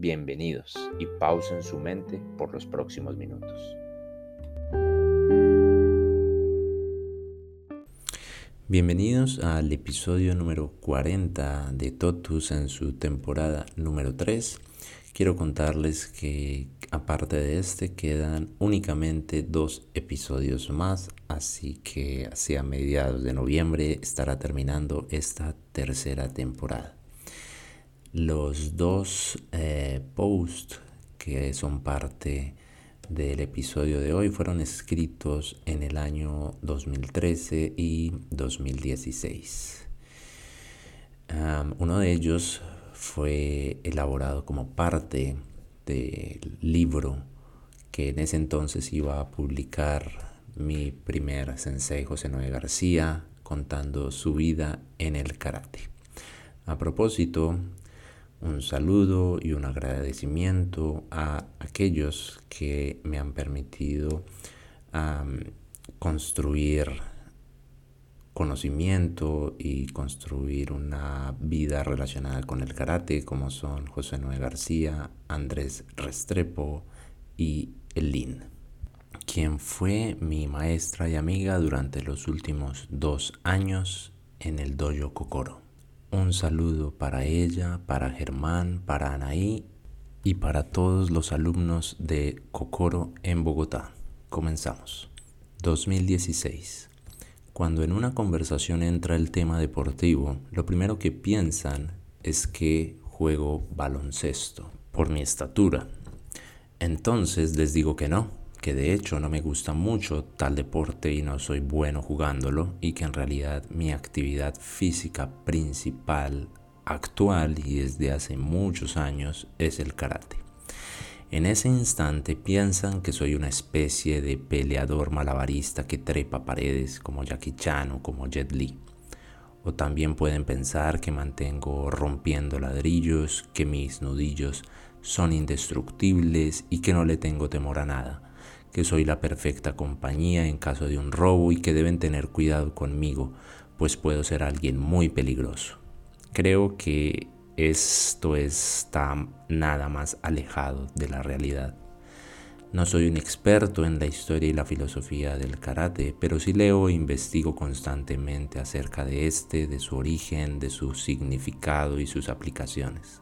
Bienvenidos y pausen su mente por los próximos minutos. Bienvenidos al episodio número 40 de Totus en su temporada número 3. Quiero contarles que aparte de este quedan únicamente dos episodios más, así que hacia mediados de noviembre estará terminando esta tercera temporada. Los dos eh, posts que son parte del episodio de hoy fueron escritos en el año 2013 y 2016. uno de ellos fue elaborado como parte del libro que en ese entonces iba a publicar mi primer sensei José Noé García contando su vida en el karate. A propósito, un saludo y un agradecimiento a aquellos que me han permitido construir conocimiento y construir una vida relacionada con el karate, como son José Noé García, Andrés Restrepo y Elin, quien fue mi maestra y amiga durante los últimos dos años en el dojo Kokoro. Un saludo para ella, para Germán, para Anaí y para todos los alumnos de Cocoro en Bogotá. Comenzamos. 2016. Cuando en una conversación entra el tema deportivo, lo primero que piensan es que juego baloncesto por mi estatura. Entonces les digo que no, que de hecho no me gusta mucho tal deporte y no soy bueno jugándolo y que en realidad mi actividad física principal actual y desde hace muchos años es el karate. En ese instante piensan que soy una especie de peleador malabarista que trepa paredes como Jackie Chan o como Jet Li. O también pueden pensar que mantengo rompiendo ladrillos, que mis nudillos son indestructibles y que no le tengo temor a nada que soy la perfecta compañía en caso de un robo y que deben tener cuidado conmigo, pues puedo ser alguien muy peligroso. Creo que esto está nada más alejado de la realidad. No soy un experto en la historia y la filosofía del karate, pero sí leo e investigo constantemente acerca de este, de su origen, de su significado y sus aplicaciones.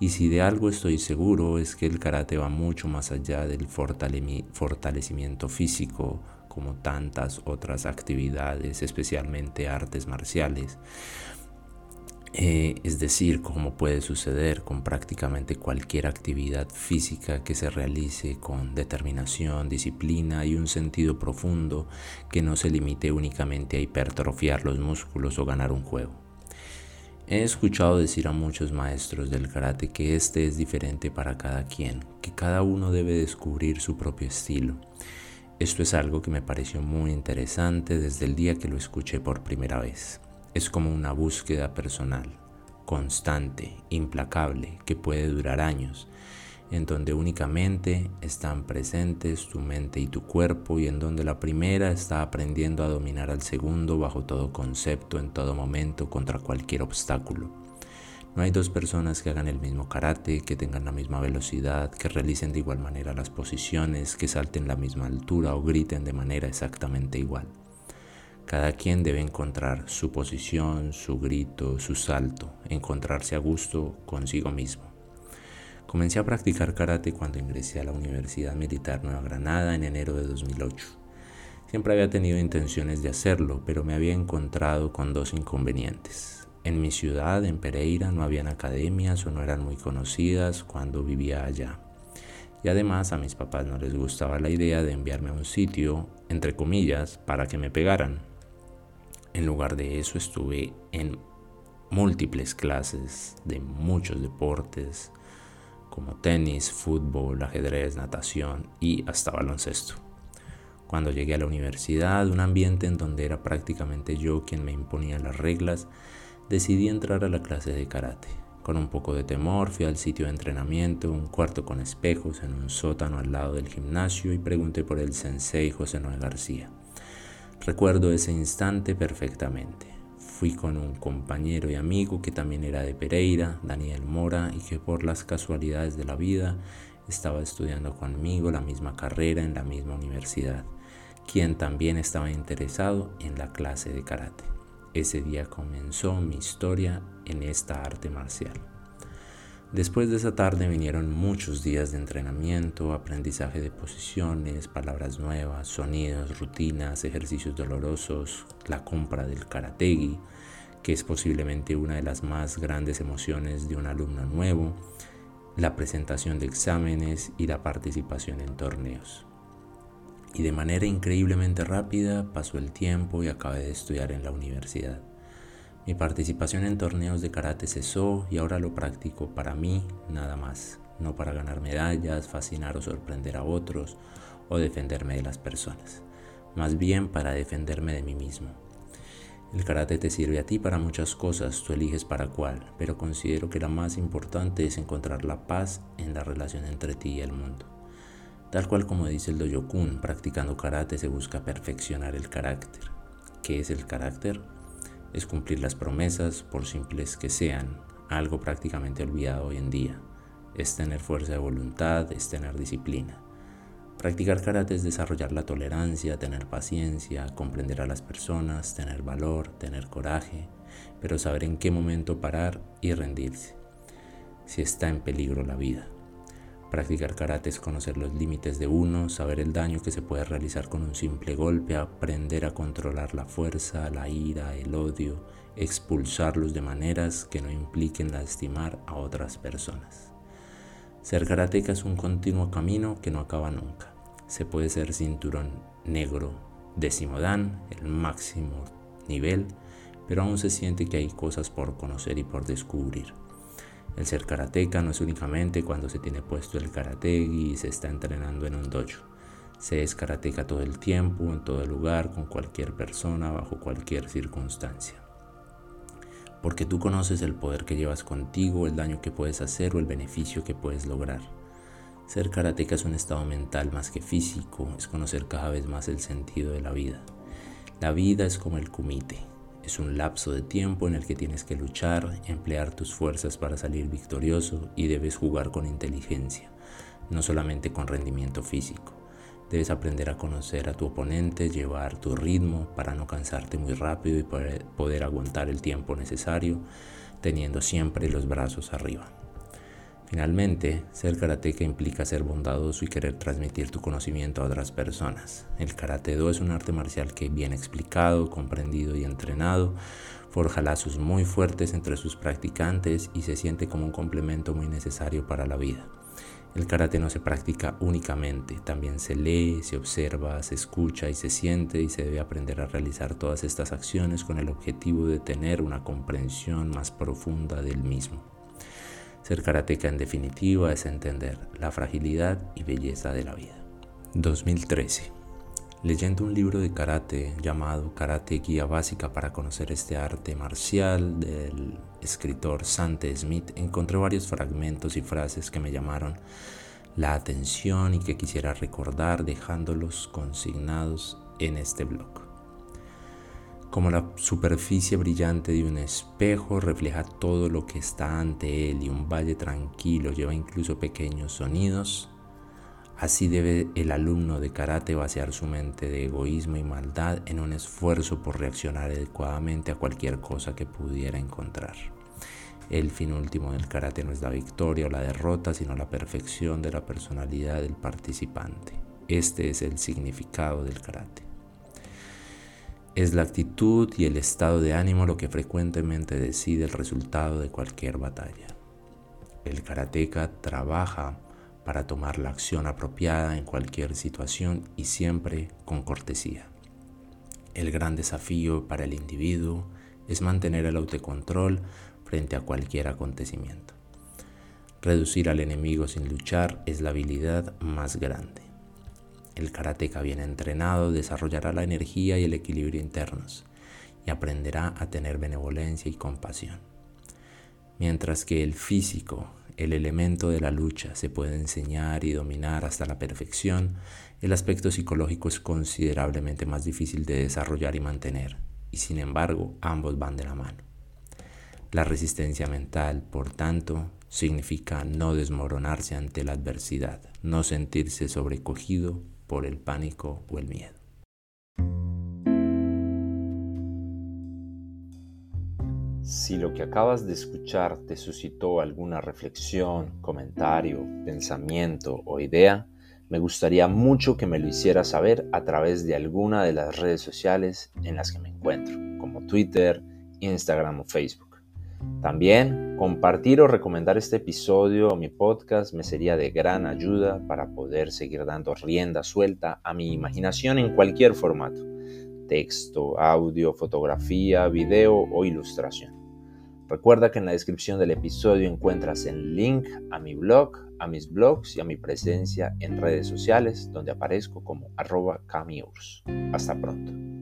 Y si de algo estoy seguro es que el karate va mucho más allá del fortalecimiento físico como tantas otras actividades, especialmente artes marciales. Eh, es decir, como puede suceder con prácticamente cualquier actividad física que se realice con determinación, disciplina y un sentido profundo que no se limite únicamente a hipertrofiar los músculos o ganar un juego. He escuchado decir a muchos maestros del karate que este es diferente para cada quien, que cada uno debe descubrir su propio estilo. Esto es algo que me pareció muy interesante desde el día que lo escuché por primera vez. Es como una búsqueda personal, constante, implacable, que puede durar años en donde únicamente están presentes tu mente y tu cuerpo y en donde la primera está aprendiendo a dominar al segundo bajo todo concepto, en todo momento, contra cualquier obstáculo. No hay dos personas que hagan el mismo karate, que tengan la misma velocidad, que realicen de igual manera las posiciones, que salten la misma altura o griten de manera exactamente igual. Cada quien debe encontrar su posición, su grito, su salto, encontrarse a gusto consigo mismo. Comencé a practicar karate cuando ingresé a la Universidad Militar Nueva Granada en enero de 2008. Siempre había tenido intenciones de hacerlo, pero me había encontrado con dos inconvenientes. En mi ciudad, en Pereira, no habían academias o no eran muy conocidas cuando vivía allá. Y además a mis papás no les gustaba la idea de enviarme a un sitio, entre comillas, para que me pegaran. En lugar de eso estuve en múltiples clases de muchos deportes, como tenis, fútbol, ajedrez, natación y hasta baloncesto. Cuando llegué a la universidad, un ambiente en donde era prácticamente yo quien me imponía las reglas, decidí entrar a la clase de karate. Con un poco de temor fui al sitio de entrenamiento, un cuarto con espejos en un sótano al lado del gimnasio y pregunté por el sensei José Noé García. Recuerdo ese instante perfectamente. Con un compañero y amigo que también era de Pereira, Daniel Mora, y que por las casualidades de la vida estaba estudiando conmigo la misma carrera en la misma universidad, quien también estaba interesado en la clase de karate. Ese día comenzó mi historia en esta arte marcial. Después de esa tarde vinieron muchos días de entrenamiento, aprendizaje de posiciones, palabras nuevas, sonidos, rutinas, ejercicios dolorosos, la compra del karategi, que es posiblemente una de las más grandes emociones de un alumno nuevo, la presentación de exámenes y la participación en torneos. Y de manera increíblemente rápida pasó el tiempo y acabé de estudiar en la universidad. Mi participación en torneos de karate cesó y ahora lo practico para mí nada más, no para ganar medallas, fascinar o sorprender a otros o defenderme de las personas, más bien para defenderme de mí mismo. El karate te sirve a ti para muchas cosas, tú eliges para cuál, pero considero que la más importante es encontrar la paz en la relación entre ti y el mundo. Tal cual como dice el Doyokun, practicando karate se busca perfeccionar el carácter. ¿Qué es el carácter? Es cumplir las promesas, por simples que sean, algo prácticamente olvidado hoy en día. Es tener fuerza de voluntad, es tener disciplina. Practicar karate es desarrollar la tolerancia, tener paciencia, comprender a las personas, tener valor, tener coraje, pero saber en qué momento parar y rendirse, si está en peligro la vida. Practicar karate es conocer los límites de uno, saber el daño que se puede realizar con un simple golpe, aprender a controlar la fuerza, la ira, el odio, expulsarlos de maneras que no impliquen lastimar a otras personas. Ser karateca es un continuo camino que no acaba nunca. Se puede ser cinturón negro, décimo el máximo nivel, pero aún se siente que hay cosas por conocer y por descubrir. El ser karateca no es únicamente cuando se tiene puesto el karategi y se está entrenando en un dojo. Se es karateca todo el tiempo, en todo lugar, con cualquier persona, bajo cualquier circunstancia. Porque tú conoces el poder que llevas contigo, el daño que puedes hacer o el beneficio que puedes lograr. Ser karateca es un estado mental más que físico, es conocer cada vez más el sentido de la vida. La vida es como el kumite, es un lapso de tiempo en el que tienes que luchar, emplear tus fuerzas para salir victorioso y debes jugar con inteligencia, no solamente con rendimiento físico. Debes aprender a conocer a tu oponente, llevar tu ritmo para no cansarte muy rápido y poder, aguantar el tiempo necesario, teniendo siempre los brazos arriba. Finalmente, ser karateca implica ser bondadoso y querer transmitir tu conocimiento a otras personas. El karate do es un arte marcial que, bien explicado, comprendido y entrenado, forja lazos muy fuertes entre sus practicantes y se siente como un complemento muy necesario para la vida. El karate no se practica únicamente, también se lee, se observa, se escucha y se siente y se debe aprender a realizar todas estas acciones con el objetivo de tener una comprensión más profunda del mismo. Ser karateca en definitiva es entender la fragilidad y belleza de la vida. 2013. Leyendo un libro de karate llamado Karate Guía Básica para conocer este arte marcial del escritor Sante Smith, encontré varios fragmentos y frases que me llamaron la atención y que quisiera recordar dejándolos consignados en este blog como la superficie brillante de un espejo refleja todo lo que está ante él y un valle tranquilo lleva incluso pequeños sonidos, así debe el alumno de karate vaciar su mente de egoísmo y maldad en un esfuerzo por reaccionar adecuadamente a cualquier cosa que pudiera encontrar. El fin último del karate no es la victoria o la derrota, sino la perfección de la personalidad del participante. Este es el significado del karate. Es la actitud y el estado de ánimo lo que frecuentemente decide el resultado de cualquier batalla. El karateca trabaja para tomar la acción apropiada en cualquier situación y siempre con cortesía. El gran desafío para el individuo es mantener el autocontrol frente a cualquier acontecimiento. Reducir al enemigo sin luchar es la habilidad más grande. El karateka bien entrenado desarrollará la energía y el equilibrio internos y aprenderá a tener benevolencia y compasión. Mientras que el físico, el elemento de la lucha, se puede enseñar y dominar hasta la perfección, el aspecto psicológico es considerablemente más difícil de desarrollar y mantener, y sin embargo ambos van de la mano. La resistencia mental, por tanto, significa no desmoronarse ante la adversidad, no sentirse sobrecogido por el pánico o el miedo. Si lo que acabas de escuchar te suscitó alguna reflexión, comentario, pensamiento o idea, me gustaría mucho que me lo hicieras saber a través de alguna de las redes sociales en las que me encuentro, como Twitter, Instagram o Facebook. También compartir o recomendar este episodio o mi podcast me sería de gran ayuda para poder seguir dando rienda suelta a mi imaginación en cualquier formato, texto, audio, fotografía, video o ilustración. Recuerda que en la descripción del episodio encuentras el link a mi blog, a mis blogs y a mi presencia en redes sociales donde aparezco como arroba camiurs. Hasta pronto.